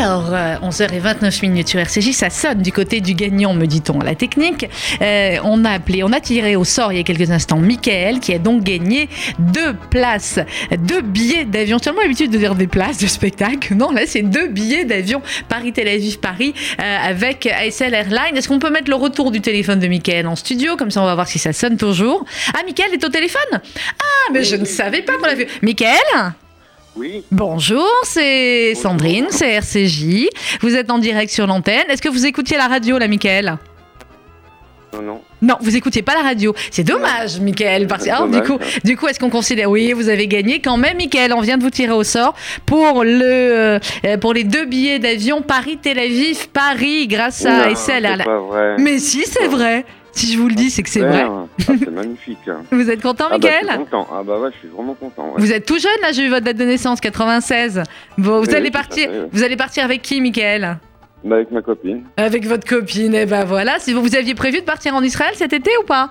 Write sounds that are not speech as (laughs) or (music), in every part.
Alors, 11h29 minutes sur RCJ, ça sonne du côté du gagnant, me dit-on, à la technique. Euh, on a appelé, on a tiré au sort il y a quelques instants Michael, qui a donc gagné deux places, deux billets d'avion. J'ai tellement l'habitude de dire des places de spectacle. Non, là, c'est deux billets d'avion Paris-Tel Aviv-Paris euh, avec ASL Airlines. Est-ce qu'on peut mettre le retour du téléphone de Michael en studio? Comme ça, on va voir si ça sonne toujours. Ah, Michael est au téléphone? Ah, mais je ne savais pas qu'on l'a vu. Michael? Oui, Bonjour, c'est Sandrine, c'est RCJ. Vous êtes en direct sur l'antenne. Est-ce que vous écoutiez la radio, là, Michael? Non, non. Non, vous écoutiez pas la radio. C'est dommage, Michael. Parce ah, du coup, du coup, est-ce qu'on considère Oui, vous avez gagné quand même, Michael. On vient de vous tirer au sort pour le euh, pour les deux billets d'avion Paris-Tel Aviv, Paris, grâce à SL. Mais si, c'est vrai. Si je vous le dis, c'est que c'est vrai. Ah, c'est magnifique. hein. (laughs) Vous êtes content, Ah bah, je suis Michael? content. Ah bah ouais, je suis vraiment content. ouais. Vous êtes tout jeune, là. J'ai vu votre date de naissance, 96. Bon, vous Oui, allez partir. Vous allez partir avec qui, Michael? Bah, avec ma copine. Avec votre copine. Et ben voilà. Si vous, vous aviez prévu de partir en Israël cet été ou pas?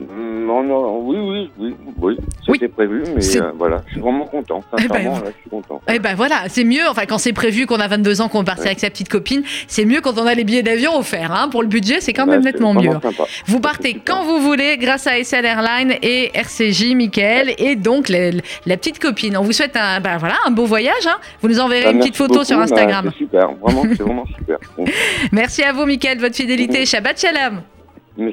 Non, non, oui, oui, oui, oui. Oui. C'était prévu, mais euh, voilà, je suis vraiment content. Eh ben, Sincèrement, là, je suis content. Eh ben voilà, c'est mieux. Enfin, quand c'est prévu qu'on a 22 ans, qu'on part avec sa petite copine, c'est mieux quand on a les billets d'avion offerts. Hein. Pour le budget, c'est quand Bah, même nettement mieux. sympa. Vous partez quand vous voulez grâce à SL Airlines et RCJ, Michael, et donc la, la petite copine. On vous souhaite un, ben voilà, un beau voyage. hein. Vous nous enverrez Bah, une petite photo sur bah, Instagram. c'est super, vraiment, c'est vraiment super. (laughs) Merci à vous, Michael, de votre fidélité. Mhm. Shabbat Shalom.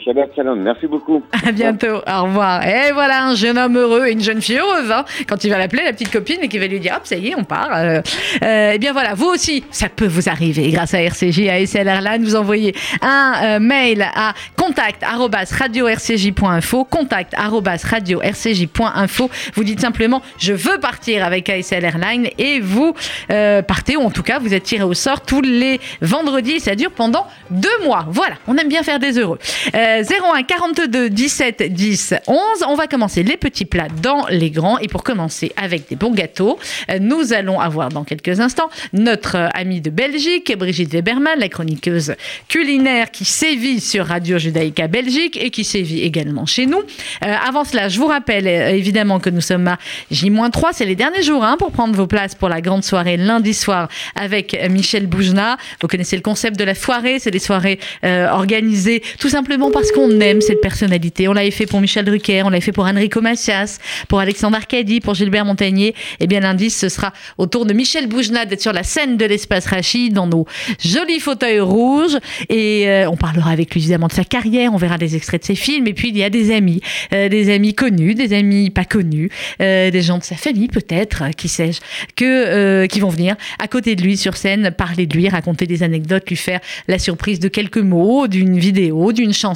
Shabbat merci beaucoup. (laughs) À bientôt. Au revoir. Et voilà, un jeune homme heureux et une jeune fille heureuse. hein, quand il va l'appeler, la petite copine, et qu'il va lui dire Hop, ça y est, on part. Euh, euh, eh bien voilà, vous aussi, ça peut vous arriver grâce à RCJ, à SL Airlines. Vous envoyez un euh, mail à contact radio-rcj.info. Contact radio-rcj.info. Vous dites simplement Je veux partir avec ASL Airlines et vous partez, ou en tout cas, vous êtes tiré au sort tous les vendredis. Ça dure pendant deux mois. Voilà, on aime bien faire des heureux. Euh, 01 42 17 10 11. On va commencer les petits plats dans les grands. Et pour commencer avec des bons gâteaux, euh, nous allons avoir dans quelques instants notre euh, amie de Belgique, Brigitte Weberman, la chroniqueuse culinaire qui sévit sur Radio Judaïka Belgique et qui sévit également chez nous. Euh, avant cela, je vous rappelle évidemment que nous sommes à J-3. C'est les derniers jours hein, pour prendre vos places pour la grande soirée lundi soir avec Michel Boujna. Vous connaissez le concept de la soirée. C'est des soirées organisées tout simplement parce qu'on aime cette personnalité. On l'avait fait pour Michel Drucker, on l'avait fait pour Enrico Macias, pour Alexandre Arcadi, pour Gilbert Montagnier. Et bien lundi, ce sera au tour de Michel Boujna d'être sur la scène de l'espace Rachid dans nos jolis fauteuils rouges. Et euh, on parlera avec lui évidemment de sa carrière, on verra des extraits de ses films. Et puis il y a des amis, euh, des amis connus, des amis pas connus, euh, des gens de sa famille peut-être, qui sais-je, que, qui vont venir à côté de lui sur scène, parler de lui, raconter des anecdotes, lui faire la surprise de quelques mots, d'une vidéo, d'une chanson.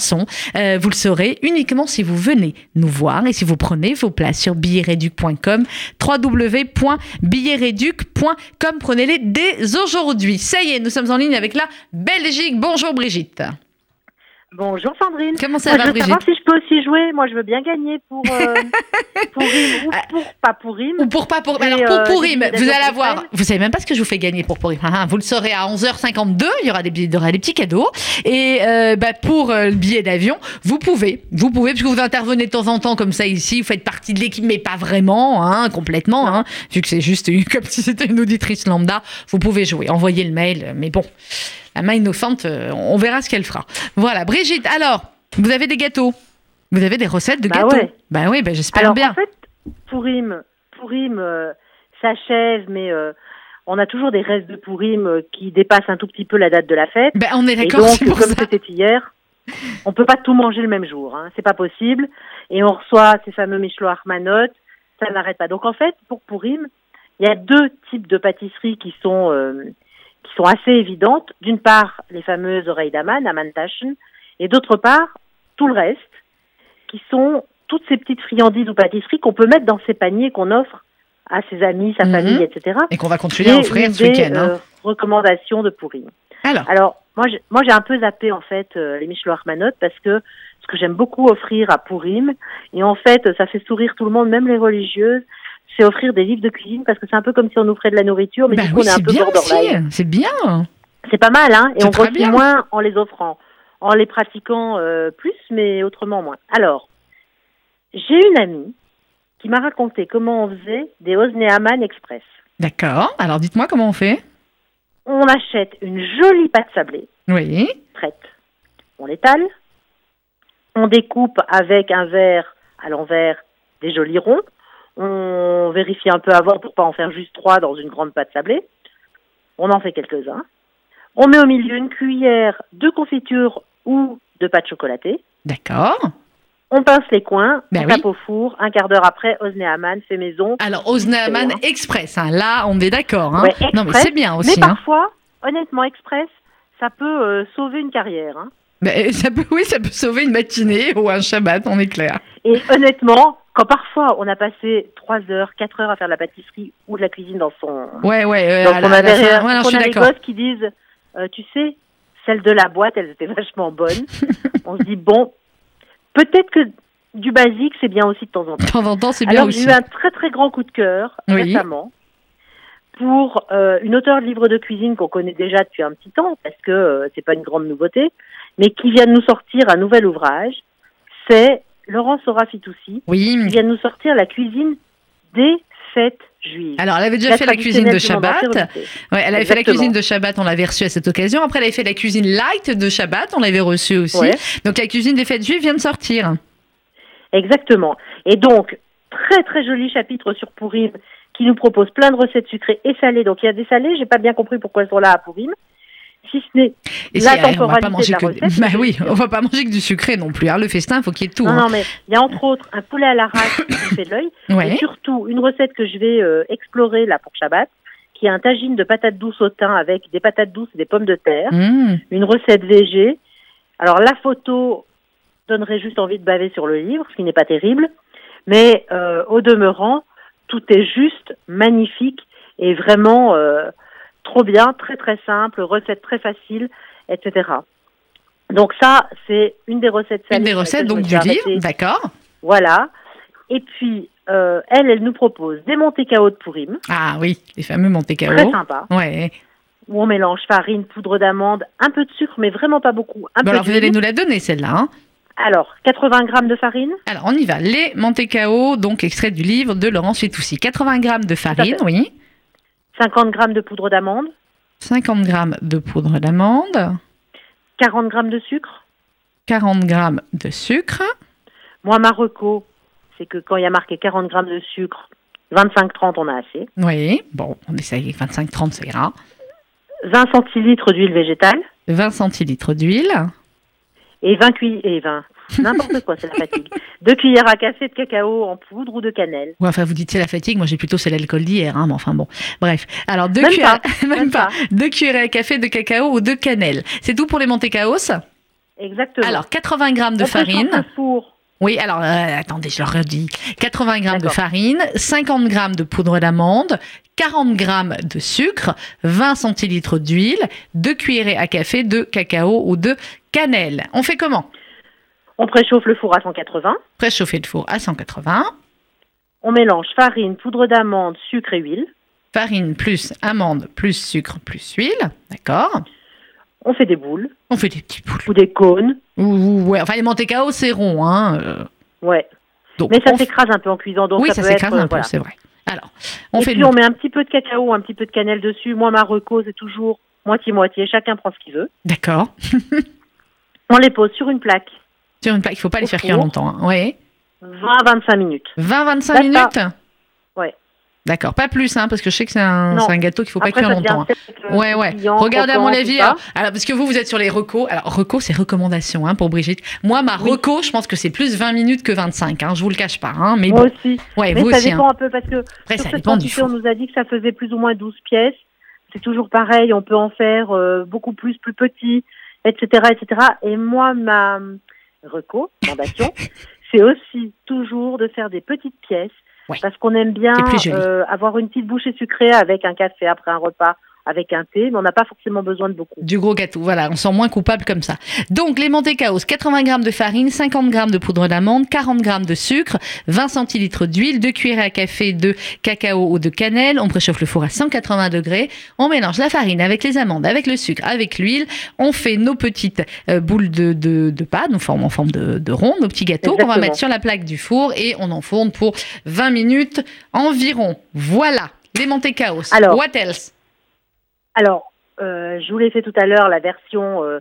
Euh, vous le saurez uniquement si vous venez nous voir et si vous prenez vos places sur billetreduc.com, www.billetreduc.com. Prenez-les dès aujourd'hui. Ça y est, nous sommes en ligne avec la Belgique. Bonjour Brigitte. Bonjour Sandrine. Comment ça Moi, va je veux Brigitte savoir si je peux aussi jouer. Moi, je veux bien gagner pour euh, (laughs) pour Rime ou pour pas pour Rime. Ou pour pas pour Et, alors pour euh, Pourim, des vous allez avoir pour vous savez même pas ce que je vous fais gagner pour Pourim. Ah, ah, vous le saurez à 11h52, il y aura des billets- il y aura des petits cadeaux. Et euh, bah, pour euh, le billet d'avion, vous pouvez, vous pouvez parce que vous intervenez de temps en temps comme ça ici, vous faites partie de l'équipe mais pas vraiment hein, complètement hein, vu que c'est juste une- (laughs) comme si c'était une auditrice lambda, vous pouvez jouer, envoyez le mail mais bon, la main innocente, euh, on verra ce qu'elle fera. Voilà, Brigitte, alors, vous avez des gâteaux vous avez des recettes de Bah gâteaux ouais. Bah oui, bah j'espère bien. en fait, Pourim, Pourim euh, s'achève, mais euh, on a toujours des restes de Pourim euh, qui dépassent un tout petit peu la date de la fête. Ben, on est d'accord, donc, c'est pour comme c'était hier, on peut pas tout manger le même jour. Hein. C'est pas possible. Et on reçoit ces fameux Michelot Manot. Ça n'arrête pas. Donc en fait, pour Pourim, il y a deux types de pâtisseries qui sont euh, qui sont assez évidentes. D'une part, les fameuses oreilles d'Aman, Amantaschen, et d'autre part, tout le reste, qui sont toutes ces petites friandises ou pâtisseries qu'on peut mettre dans ces paniers qu'on offre à ses amis, sa Mhm. famille, etc. Et qu'on va continuer à offrir ce week-end. hein. euh, recommandations de Pourim. Alors, Alors, moi, j'ai- un peu zappé en fait euh, les Michelot Manot parce que ce que j'aime beaucoup offrir à Pourim, et en fait, ça fait sourire tout le monde, même les religieuses, c'est offrir des livres de cuisine parce que c'est un peu comme si on offrait de la nourriture, mais bah du coup, oui, on est un c'est peu borderline. C'est bien. C'est pas mal, hein, et on bien. moins en les offrant, en les pratiquant euh, plus, mais autrement moins. Alors, j'ai une amie qui m'a raconté comment on faisait des Osneaman Express. D'accord. Alors, dites-moi comment on fait. On achète une jolie pâte sablée, Oui. prête. On l'étale. On découpe avec un verre à l'envers des jolis ronds. On vérifie un peu avant pour pas en faire juste trois dans une grande pâte sablée. On en fait quelques-uns. On met au milieu une cuillère de confiture ou de pâte chocolatée. D'accord. On pince les coins, Ben on oui. tape au four. Un quart d'heure après, Osneaman fait maison. Alors, Osnaman hein. Express, hein, là, on est d'accord. Hein. Ouais, non, mais c'est bien Mais aussi. Hein. parfois, honnêtement, express, ça peut euh, sauver une carrière. hein. Mais (laughs) ça peut, oui, ça peut sauver une matinée ou un Shabbat, on est clair. Et honnêtement, quand parfois on a passé 3 heures, 4 heures à faire de la pâtisserie ou de la cuisine dans son... Ouais, ouais. euh, Donc à on la- à la avait fin- ouais, on a des gosses qui disent, euh, tu sais, celles de la boîte, elles étaient vachement bonnes. (laughs) on se dit, bon, peut-être que du basique, c'est bien aussi de temps en temps. De temps en temps, c'est bien Alors j'ai aussi. eu un très très grand coup de cœur Oui. récemment pour euh, une auteure de livres de cuisine qu'on connaît déjà depuis un petit temps parce que euh, c'est pas une grande nouveauté, mais qui vient de nous sortir un nouvel ouvrage. C'est Laurence Sora Fitoussi Oui. qui vient de nous sortir la cuisine des fêtes juives. Alors, elle avait déjà fait la cuisine de Shabbat. Ouais, elle avait fait la cuisine de Shabbat, on l'avait reçue à cette occasion. Après, elle avait fait la cuisine light de Shabbat, on l'avait reçue aussi. Ouais. Donc, la cuisine des fêtes juives vient de sortir. Exactement. Et donc, très très joli chapitre sur Pourim qui nous propose plein de recettes sucrées et salées. Donc il y a des salées, j'ai pas bien compris pourquoi elles sont là à Pourim. Si ce n'est La c'est- on va pas temporalité manger de la que recette, (laughs) bah oui, on va pas manger que du sucré non plus. hein. Le festin, faut qu'il y ait tout. Non, hein. non, mais il y a entre autres un poulet à l'arrache qui fait de l'œil. (coughs) Ouais. Et surtout, une recette que je vais euh, explorer là pour Shabbat, qui est un tagine de patates douces au thym avec des patates douces et des pommes de terre. Mmh. Une recette végé. Alors, la photo donnerait juste envie de baver sur le livre, ce qui n'est pas terrible. Mais euh, au demeurant, tout est juste magnifique et vraiment euh, trop bien, très très simple, recette très facile, etc. Donc ça, c'est une des recettes Une des recettes donc du livre, d'accord. Voilà. Et puis, euh, elle, elle nous propose des Monte Cao de Pourim, Ah oui, les fameux Monte très sympa, Ouais. où on mélange farine, poudre d'amande, un peu de sucre, mais vraiment pas beaucoup. Un Bon, peu alors vous allez nous la donner celle-là. hein. Alors, 80 grammes de farine, Alors on y va. Les Monte donc extrait du livre de Laurence Fitoussi. 80 grammes de farine, oui. 50 grammes de poudre d'amande, 50 grammes de poudre d'amande. 40 grammes de sucre. 40 grammes de sucre. Moi, ma reco, c'est que quand il y a marqué 40 grammes de sucre, 25-30, on a assez. Oui, bon, on essaye avec 25-30, c'est gras. 20 centilitres d'huile végétale 20 centilitres d'huile. et 20 cuillères, et 20, n'importe quoi, c'est la fatigue. Deux cuillères à café de cacao en poudre ou de cannelle. Ouais, enfin, vous dites c'est la fatigue, moi j'ai plutôt c'est l'alcool d'hier, hein, mais enfin bon. Bref. Alors, deux Même cuillères, pas, (laughs) même même pas. pas. Deux cuillères à café de cacao ou de cannelle. C'est tout pour les Monte Caos? Exactement. Alors, 80 grammes de On farine. le four. Oui, alors, euh, attendez, je le redis. 80 grammes de farine, 50 grammes de poudre d'amande, 40 grammes de sucre, 20 centilitres d'huile, 2 cuillerées à café de cacao ou de cannelle. On fait comment? On préchauffe le four à 180. Préchauffer le four à 180. On mélange farine, poudre d'amande, sucre et huile. Farine plus amande plus sucre plus huile. D'accord On fait des boules On fait des petits boules. ou des cônes. Ouh, ouais, enfin, les Monte Cao, c'est rond. Hein, euh, Ouais. donc Mais ça on s'écrase un peu en cuisant, donc Oui, ça, s'écrase un peu, voilà. c'est vrai. Alors, on et fait puis le- on met un petit peu de cacao, un petit peu de cannelle dessus. Moi, ma reco, c'est toujours moitié-moitié. Chacun prend ce qu'il veut. D'accord. (laughs) On les pose sur une plaque, Sur une plaque, il faut pas les faire cuire longtemps. Hein. Oui. 20-25 minutes. 20-25 D'accord. minutes Ouais. D'accord, pas plus, hein, parce que je sais que c'est un, un gâteau qu'il faut pas cuire longtemps. hein. euh, Ouais, ouais. Regardez à mon avis. Alors, alors, parce que vous, vous êtes sur les recos. Alors, recos, c'est recommandation hein, pour Brigitte. Moi, ma Oui. reco, je pense que c'est plus 20 minutes que 25. Hein, je vous le cache pas. Hein, mais Moi bon, aussi. ouais, Mais vous ça aussi. dépend hein. un peu parce que Après, sur ça cette dépend du quantité, on nous a dit que ça faisait plus ou moins 12 pièces. C'est toujours pareil, on peut en faire euh, beaucoup plus, plus petit, etc., etc. Et moi, ma euh, recommandation, (laughs) c'est aussi toujours de faire des petites pièces Ouais. parce qu'on aime bien euh, avoir une petite bouchée sucrée avec un café après un repas, avec un thé, mais on n'a pas forcément besoin de beaucoup. Du gros gâteau, voilà, on sent moins coupable comme ça. Donc, les Monte Caos, 80 grammes de farine, 50 grammes de poudre d'amande, 40 grammes de sucre, 20 centilitres d'huile, 2 cuillères à café de cacao ou de cannelle. On préchauffe le four à 180 degrés. On mélange la farine avec les amandes, avec le sucre, avec l'huile. On fait nos petites euh, boules de, de, de pâte, en forme, en forme de, de rond, nos petits gâteaux qu'on va mettre sur la plaque du four et on enfourne pour 20 minutes environ. Voilà, les Monte Caos. Alors. What else? Alors, euh, je vous l'ai fait tout à l'heure, la version euh,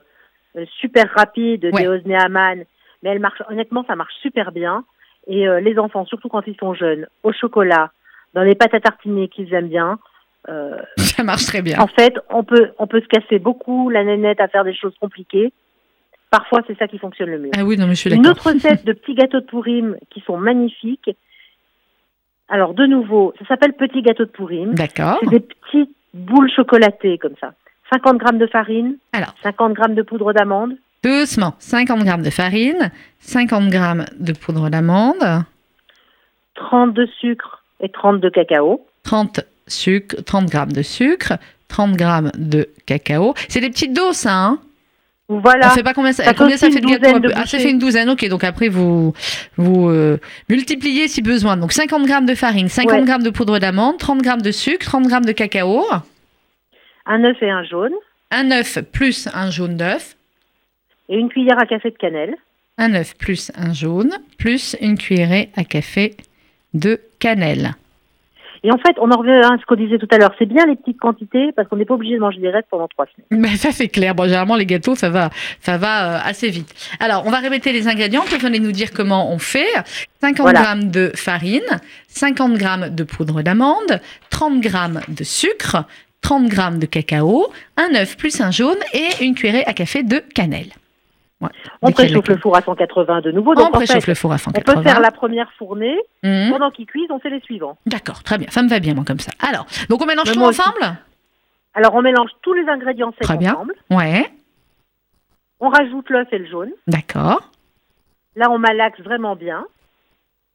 super rapide Ouais. des mais elle marche, honnêtement, ça marche super bien. Et euh, les enfants, surtout quand ils sont jeunes, au chocolat, dans les pâtes à tartiner qu'ils aiment bien, euh, (laughs) Ça marche très bien. en fait, on peut, on peut se casser beaucoup la nénette à faire des choses compliquées. Parfois, c'est ça qui fonctionne le mieux. Ah oui, non, mais je suis Une autre recette de petits gâteaux de Pourim qui sont magnifiques. Alors, de nouveau, ça s'appelle petits gâteaux de Pourim. D'accord. C'est des petites boules chocolatées comme ça. 50 grammes de farine, Alors. 50 grammes de poudre d'amande, Doucement, 50 grammes de farine, 50 grammes de poudre d'amande, 30 de sucre et 30 de cacao. 30 sucre, 30 grammes de sucre, 30 grammes de cacao. C'est des petites doses, ça, hein? Voilà. On sait pas combien ça, Ça fait combien ça aussi fait de gâteau. de Ah, ça bouchées. fait une douzaine, ok. Donc après, vous, vous euh, multipliez si besoin. Donc 50 grammes de farine, 50 Ouais. grammes de poudre d'amande, 30 grammes de sucre, 30 grammes de cacao, Un œuf et un jaune. un œuf plus un jaune d'œuf, Et une cuillère à café de cannelle. un œuf plus un jaune, plus une cuillerée à café de cannelle. Et en fait, on en revient à ce qu'on disait tout à l'heure. C'est bien les petites quantités parce qu'on n'est pas obligé de manger des restes pendant trois semaines. Ben, ça c'est clair. Bon, généralement les gâteaux, ça va, ça va euh, assez vite. Alors, on va répéter les ingrédients. Vous venez nous dire comment on fait. 50 Voilà. grammes de farine, 50 grammes de poudre d'amande, 30 grammes de sucre, 30 grammes de cacao, un œuf plus un jaune et une cuillerée à café de cannelle. Ouais. On préchauffe le four à 180 de nouveau. On Donc en préchauffe fait, le four à on 180. peut faire la première fournée. Mhm. Pendant qu'ils cuisent, on fait les suivants. D'accord, très bien. Ça me va bien, moi, comme ça. Alors, donc on mélange Mais tout aussi. ensemble? Alors, on mélange tous les ingrédients secs Très bien. ensemble. Ouais, On rajoute l'œuf et le jaune. d'accord. Là, on malaxe vraiment bien.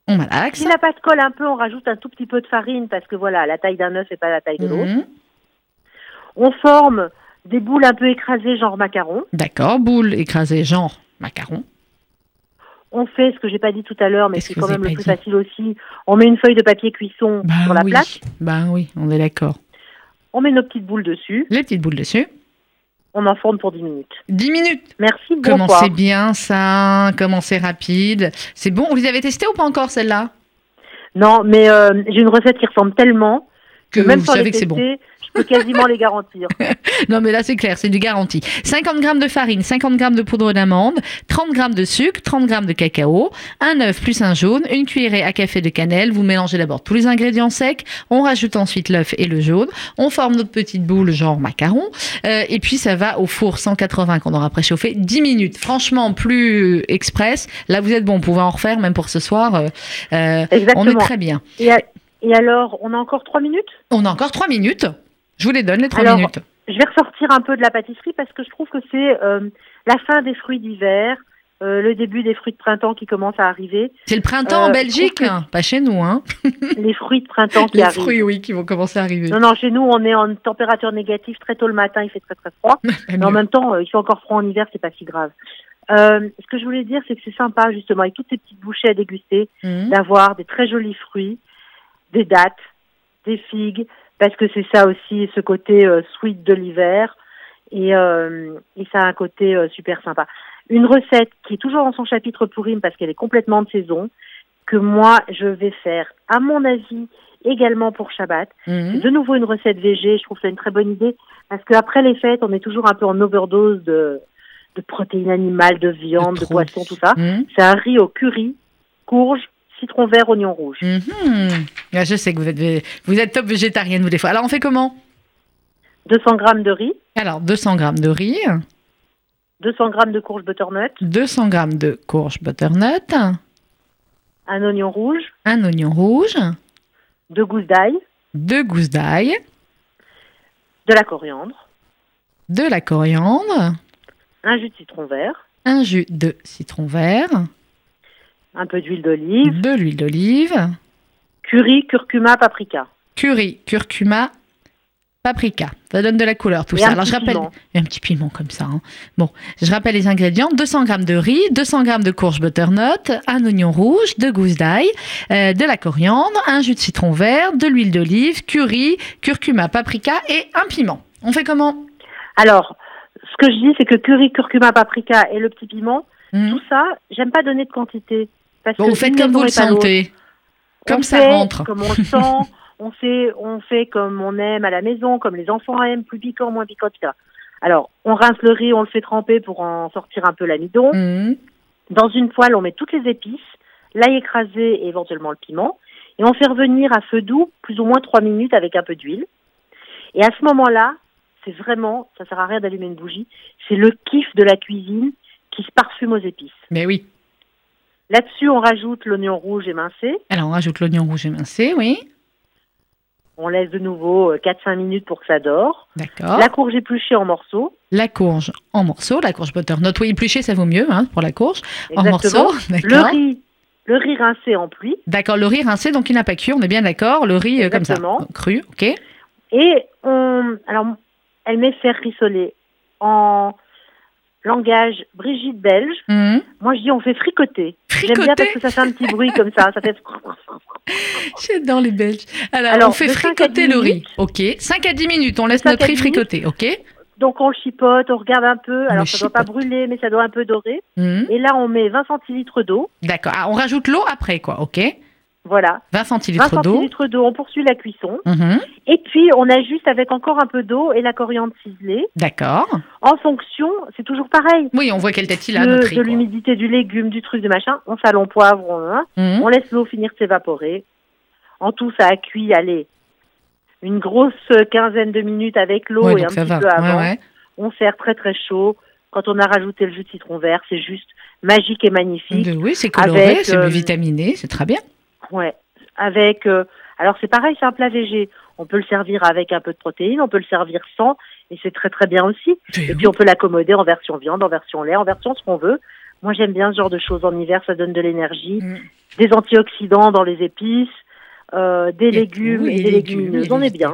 On malaxe. Si la pâte colle un peu, on rajoute un tout petit peu de farine parce que voilà, la taille d'un œuf n'est pas la taille de l'autre. Mhm. On forme des boules un peu écrasées, genre macaron. D'accord, boule écrasée, genre macaron. On fait ce que j'ai pas dit tout à l'heure, mais c'est quand même le plus facile aussi. On met une feuille de papier cuisson Bah sur la oui, plaque. bah oui, on est d'accord. On met nos petites boules dessus. Les petites boules dessus. On en forme pour 10 minutes. 10 minutes. Merci, Comment bonsoir. c'est bien ça, comment c'est rapide? C'est bon, vous les avez testé ou pas encore celle-là Non, mais euh, j'ai une recette qui ressemble tellement Que même vous savez que c'est bon. je peux quasiment les garantir. (laughs) Non mais là c'est clair, c'est du garanti. 50 grammes de farine, 50 grammes de poudre d'amande, 30 grammes de sucre, 30 grammes de cacao, un œuf plus un jaune, une cuillerée à café de cannelle. Vous mélangez d'abord tous les ingrédients secs, on rajoute ensuite l'œuf et le jaune, on forme notre petite boule genre macaron, euh, et puis ça va au four 180 qu'on aura préchauffé 10 minutes. Franchement plus express. Là vous êtes bon, on pouvez en refaire même pour ce soir. euh, euh, on est très bien. Et, et alors, on a encore 3 minutes? On a encore 3 minutes. Je vous les donne les 3 Alors, minutes. Je vais ressortir un peu de la pâtisserie parce que je trouve que c'est euh, la fin des fruits d'hiver, euh, le début des fruits de printemps qui commencent à arriver, C'est le printemps euh, en je Belgique, hein, pas chez nous, hein. (laughs) les fruits de printemps qui Les arrivent. fruits, oui, qui vont commencer à arriver. Non, non, chez nous, on est en température négative très tôt le matin, il fait très très froid. (laughs) Pas Mais en même temps, euh, il fait encore froid en hiver, c'est pas si grave. Euh, ce que je voulais dire, c'est que c'est sympa, justement, avec toutes ces petites bouchées à déguster, Mhm. d'avoir des très jolis fruits, des dattes, des figues, parce que c'est ça aussi, ce côté euh, sweet de l'hiver, et, euh, et ça a un côté euh, super sympa. Une recette qui est toujours dans son chapitre pourrime parce qu'elle est complètement de saison, que moi je vais faire, à mon avis, également pour Shabbat. Mhm. De nouveau une recette végé, je trouve ça une très bonne idée, parce qu'après les fêtes, on est toujours un peu en overdose de, de protéines animales, de viande, de, trop. poisson, tout ça. Mhm. C'est un riz au curry, courge, citron vert, oignon rouge. Mhm. Ah, je sais que vous êtes, vous êtes top végétarienne, vous, des fois. Alors, on fait comment? 200 grammes de riz, Alors, 200 grammes de riz, 200 grammes de courge butternut, 200 grammes de courge butternut, un oignon rouge, un oignon rouge, deux gousses d'ail, deux gousses d'ail, de la coriandre, de la coriandre, un jus de citron vert, un jus de citron vert, un peu d'huile d'olive, de l'huile d'olive, curry, curcuma, paprika. curry, curcuma, paprika. Ça donne de la couleur, tout Et ça. Alors, je rappelle. piment. Et un petit piment comme ça. hein. Bon, je rappelle les ingrédients 200 g de riz, 200 g de courge butternut, un oignon rouge, deux gousses d'ail, euh, de la coriandre, un jus de citron vert, de l'huile d'olive, curry, curcuma, paprika et un piment. On fait comment? Alors, ce que je dis, c'est que curry, curcuma, paprika et le petit piment, Hmm tout ça, j'aime pas donner de quantité. Parce Bon, que Vous faites comme vous le sentez. On Comme ça fait rentre. Comme on le sent. (laughs) on fait, on fait comme on aime à la maison, comme les enfants aiment, plus piquant, moins piquant, etc. Alors, on rince le riz, on le fait tremper pour en sortir un peu l'amidon. Mhm. Dans une poêle, on met toutes les épices, l'ail écrasé et éventuellement le piment. Et on fait revenir à feu doux plus ou moins trois minutes avec un peu d'huile. Et à ce moment-là, c'est vraiment, ça sert à rien d'allumer une bougie, c'est le kiff de la cuisine qui se parfume aux épices. Mais oui. Là-dessus, on rajoute l'oignon rouge émincé. Alors, on rajoute l'oignon rouge émincé, oui. On laisse de nouveau euh, 4-5 minutes pour que ça dore. D'accord. La courge épluchée en morceaux. La courge en morceaux, la courge butternut. Oui, épluchée, ça vaut mieux hein, pour la courge. En morceaux, Le d'accord. riz, le riz rincé en pluie. D'accord, le riz rincé, donc il n'a pas cuit, on est bien d'accord. Le riz euh, comme ça, cru, ok. Et on, alors, elle met faire rissoler en langage Brigitte belge. Mhm. Moi, je dis on fait fricoter. J'aime bien Fricoter parce que ça fait un petit bruit comme ça. Ça fait. J'adore les Belges. Alors, Alors, on fait fricoter le riz. Ok. 5 à 10 minutes, on laisse notre riz fricoter, ok? Donc on le chipote, on regarde un peu. Alors le ça doit pas brûler, mais ça doit un peu dorer. Mhm. Et là, on met 20 centilitres d'eau. D'accord. Ah, on rajoute l'eau après, quoi, ok? Voilà. 20 20 centilitres d'eau. centilitres d'eau. On poursuit la cuisson. Mhm. Et puis on ajuste avec encore un peu d'eau et la coriandre ciselée. D'accord. En fonction, c'est toujours pareil. Oui, on voit quelle tête il a, de, notre de l'humidité du légume, du truc, du machin. On sale, on poivre, on, hein. Mhm. on laisse l'eau finir de s'évaporer. En tout, ça a cuit, allez, une grosse quinzaine de minutes avec l'eau Ouais, et un petit va. peu avant. Ouais, ouais. On sert très très chaud. Quand on a rajouté le jus de citron vert, c'est juste magique et magnifique. De- Oui, c'est coloré, c'est euh, vitaminé, c'est très bien. Ouais. Avec, euh, alors c'est pareil, c'est un plat végé. On peut le servir avec un peu de protéines, on peut le servir sans, et c'est très très bien aussi. Et puis on peut l'accommoder en version viande, en version lait, en version ce qu'on veut. Moi j'aime bien ce genre de choses en hiver, ça donne de l'énergie, Mm. des antioxydants dans les épices, euh, des légumes et des légumes, On est bien.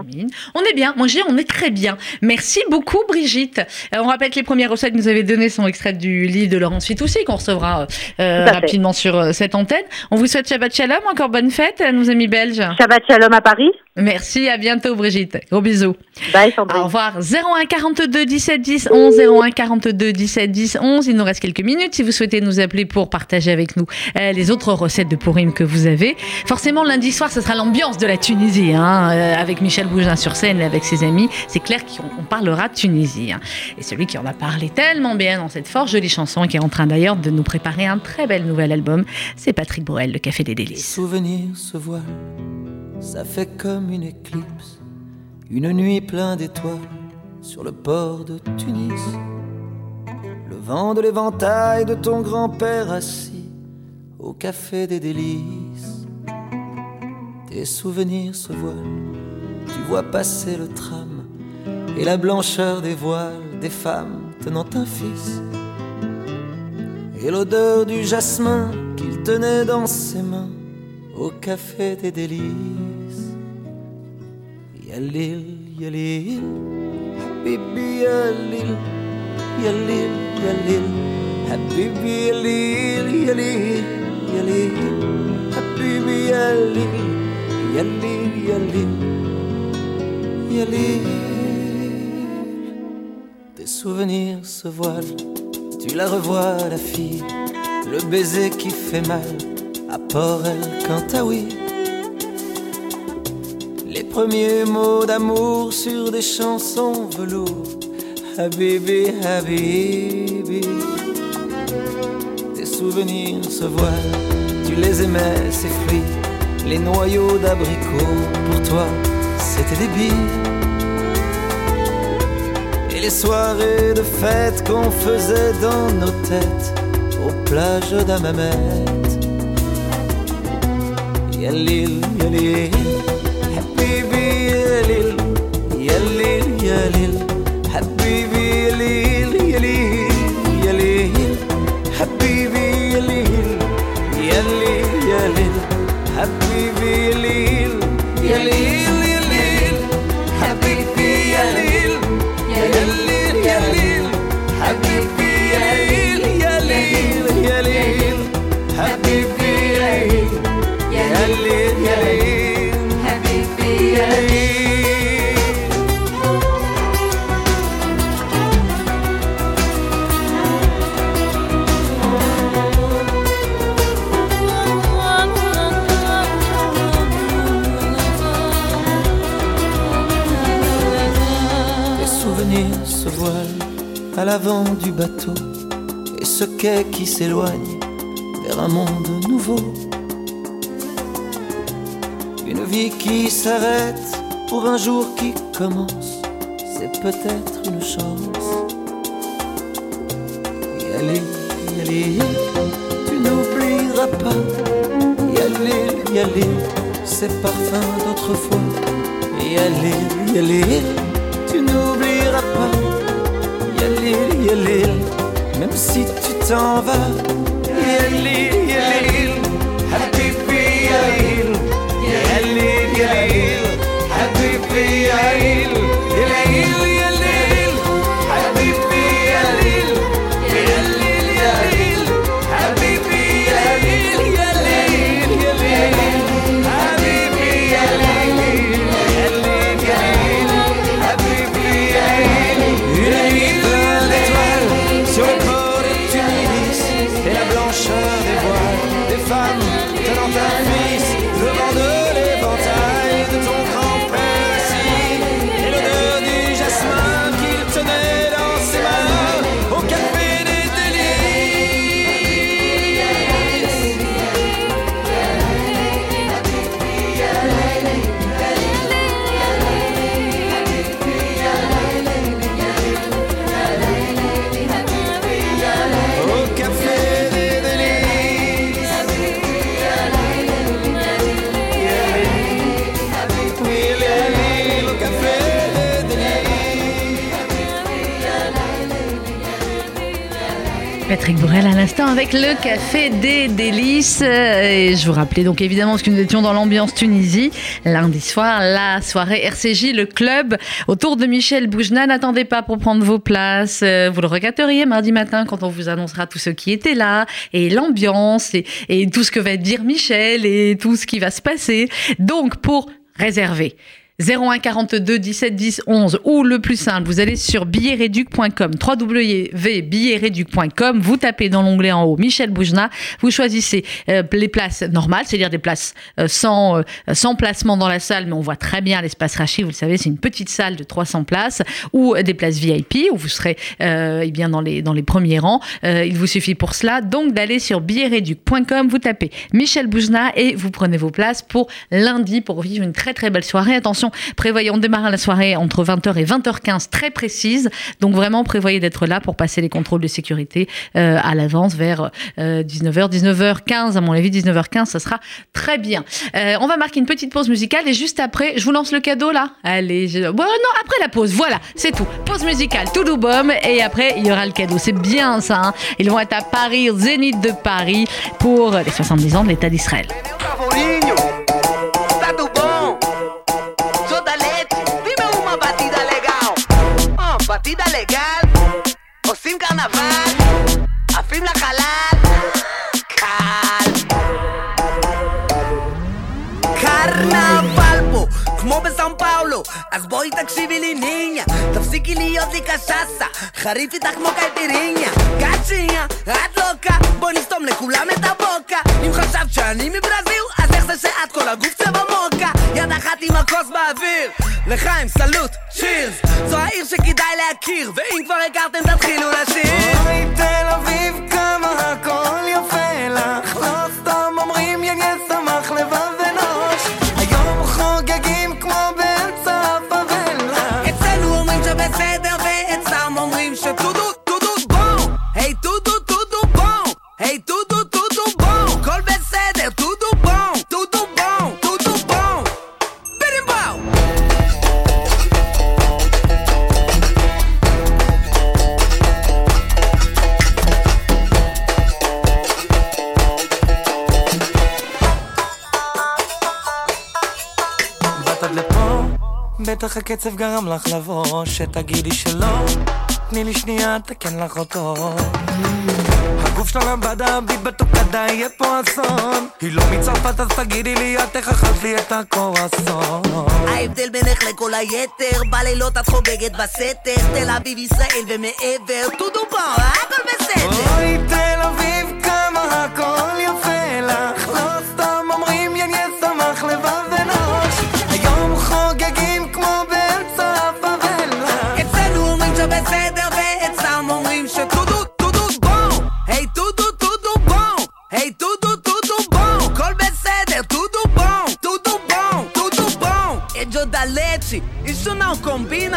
On est bien. Dis, on est très bien. Merci beaucoup, Brigitte. Euh, on rappelle que les premières recettes que vous avez données sont extraites du livre de Laurence Fitoussi, qu'on recevra euh, rapidement sur cette antenne. On vous souhaite Shabbat Shalom. Encore bonne fête, à nos amis belges. Shabbat shalom à Paris. Merci. À bientôt, Brigitte. Gros bisous. Bye Sandrine. Au revoir. 01 42 17 10 11 01 42 17 10 11. Il nous reste quelques minutes si vous souhaitez nous appeler pour partager avec nous les autres recettes de Pourim que vous avez. Forcément, lundi soir, ce sera l'ambiance de la Tunisie, hein, euh, avec Michel Bougin sur scène et avec ses amis. C'est clair qu'on on parlera de Tunisie. hein. Et celui qui en a parlé tellement bien dans cette fort jolie chanson et qui est en train d'ailleurs de nous préparer un très bel nouvel album, c'est Patrick Borel, le Café des Les Délices. souvenirs se ça fait comme une éclipse, une nuit d'étoiles sur le port de Tunis. Le vent de l'éventail de ton grand-père assis au café des délices. Tes souvenirs se voilent, tu vois passer le tram et la blancheur des voiles des femmes tenant un fils. Et l'odeur du jasmin qu'il tenait dans ses mains au café des délices. Yalil, Yalil, Habibi Yalil, Yalil, Yalil, Habibi Yalil, Yalil, Yalil, Habibi Yalil, Yalil, Yalil, Yalil. Tes souvenirs se voilent, tu la revois la fille, le baiser qui fait mal à Port El Kantaoui. Les premiers mots d'amour sur des chansons velours. Habibi, Habibi. Tes souvenirs se voilent, tu les aimais, ces fruits. Les noyaux d'abricots, pour toi, c'était des billes. Et les soirées de fête qu'on faisait dans nos têtes, aux plages d'Amamet. Yalil, Yalil, qui s'éloigne vers un monde nouveau. Une vie qui s'arrête pour un jour qui commence, c'est peut-être une chance. Y aller, y aller, tu n'oublieras pas. Y aller, y aller, ces parfums d'autrefois. Y aller, y aller, tu n'oublieras pas. Y aller, y aller, même si tu t'en vas. Y aller, y aller, avec le Café des Délices. Euh, Et je vous rappelais donc évidemment parce que nous étions dans l'ambiance Tunisie. Lundi soir, la soirée RCJ, le club autour de Michel Boujna. N'attendez pas pour prendre vos places. Euh, Vous le regretteriez mardi matin quand on vous annoncera tous ceux qui étaient là et l'ambiance et tout ce que va dire Michel et tout ce qui va se passer. Donc pour réserver. 01 42 17 10 11 ou le plus simple, vous allez sur billetreduc.com, www.billetreduc.com, vous tapez dans l'onglet en haut Michel Boujna, vous choisissez euh, les places normales, c'est-à-dire des places euh, sans, euh, sans placement dans la salle, mais on voit très bien l'espace Rachid, vous le savez, c'est une petite salle de 300 places, ou des places VIP, où vous serez eh bien dans, les, dans les premiers rangs. Il vous suffit pour cela donc d'aller sur billetreduc.com, vous tapez Michel Boujna et vous prenez vos places pour lundi pour vivre une très très belle soirée. Attention, prévoyez, on démarre la soirée entre 20h et 20h15 très précise. Donc vraiment prévoyez d'être là pour passer les contrôles de sécurité euh, à l'avance vers euh, 19h, 19h15 à mon avis 19h15 ça sera très bien. Euh, on va marquer une petite pause musicale et juste après je vous lance le cadeau là. Allez, bon non après la pause voilà c'est tout. Pause musicale tout bom et après il y aura le cadeau. C'est bien ça. hein. Ils vont être à Paris, au Zénith de Paris pour les 70 ans de l'État d'Israël. Batida legal, עושים קרנבל, עפים לחלל, קל. קרנבל כמו בסאו פאולו, אז בואי תקשיבי לי ניניה, תפסיקי להיות לי קשסה, חריף איתך כמו קייפיריניה, קצ'יניה, את לוקה, בואי נסתום לכולם את הבוקה, אם חשבת שאני מברזיל, אז איך זה שאת כל הגוף צבע מוקה, יד אחת עם הכוס באוויר, לחיים סלוט, צ'ירס, זו העיר שכדאי להכיר, ואם כבר הכרתם תתחילו לשיר. אוי תל אביב כמה גרם לך לבוא שתגידי שלא. תני לי שנייה, תקן לך אותו. הגוף שלה הביט בתוקדה, יהיה פה אסון. היא לא מצרפת אז תגידי לי את איך אכלת לי את הקורסון. ההבדל בינך לכל היתר בלילות את חוגגת בסתר. תל אביב ישראל ומעבר טודו בום הכל בסדר. אוי תל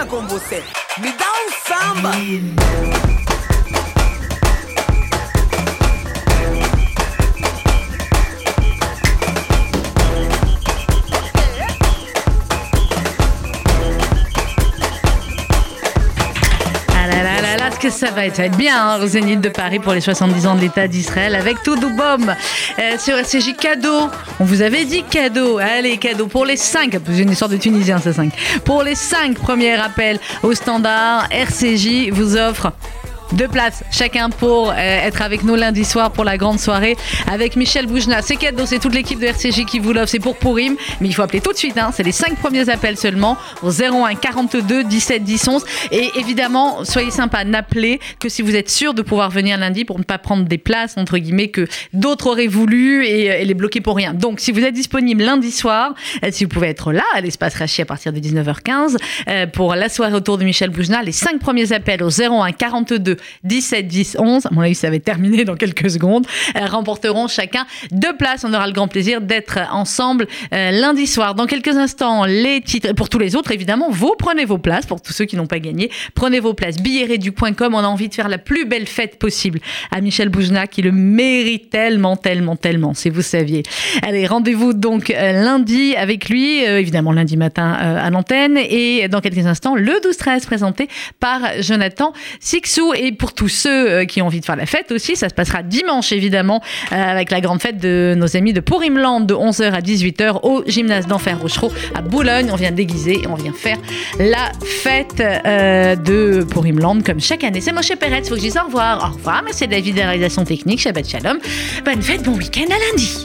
com você. Me dá um samba. Que ça va être, ça bien hein, au de Paris pour les 70 ans de l'État d'Israël avec tout Boom euh, sur RCJ cadeau. On vous avait dit cadeau. Allez, cadeau pour les 5, c'est une histoire de Tunisien, c'est 5. Pour les 5 premiers appels au standard, RCJ vous offre deux places chacun pour euh, être avec nous lundi soir pour la grande soirée avec Michel Boujna. C'est cadeau, c'est toute l'équipe de RCJ qui vous l'offre, c'est pour Pourim, mais il faut appeler tout de suite, hein. c'est les cinq premiers appels seulement au 01 42 17 10 11 et évidemment soyez sympa, n'appelez que si vous êtes sûr de pouvoir venir lundi pour ne pas prendre des places entre guillemets que d'autres auraient voulu et, et les bloquer pour rien. Donc si vous êtes disponible lundi soir, euh, si vous pouvez être là à l'espace Rachi à partir de 19h15 euh, pour la soirée autour de Michel Boujna, les cinq premiers appels au 01 42 17 10 11, à mon avis ça va être terminé dans quelques secondes, euh, remporteront chacun deux places. On aura le grand plaisir d'être ensemble euh, lundi soir. Dans quelques instants, les titres, pour tous les autres évidemment, vous prenez vos places, pour tous ceux qui n'ont pas gagné, prenez vos places, billetredu.com, on a envie de faire la plus belle fête possible à Michel Boujna qui le mérite tellement, tellement, tellement, si vous saviez. Allez, rendez-vous donc euh, lundi avec lui, évidemment lundi matin à l'antenne, et dans quelques instants, le 12-13 présenté par Jonathan Sixou. Et pour tous ceux euh, qui ont envie de faire la fête aussi, ça se passera dimanche évidemment, euh, avec la grande fête de nos amis de Pourimland de 11h à 18h au gymnase d'Enfer Rochereau à Boulogne. On vient déguiser et on vient faire la fête euh, de Pourimland comme chaque année. C'est Moshe Peretz, faut que je dise au revoir. Au revoir, c'est David de la réalisation technique, Shabbat Shalom. Bonne fête, bon week-end à lundi.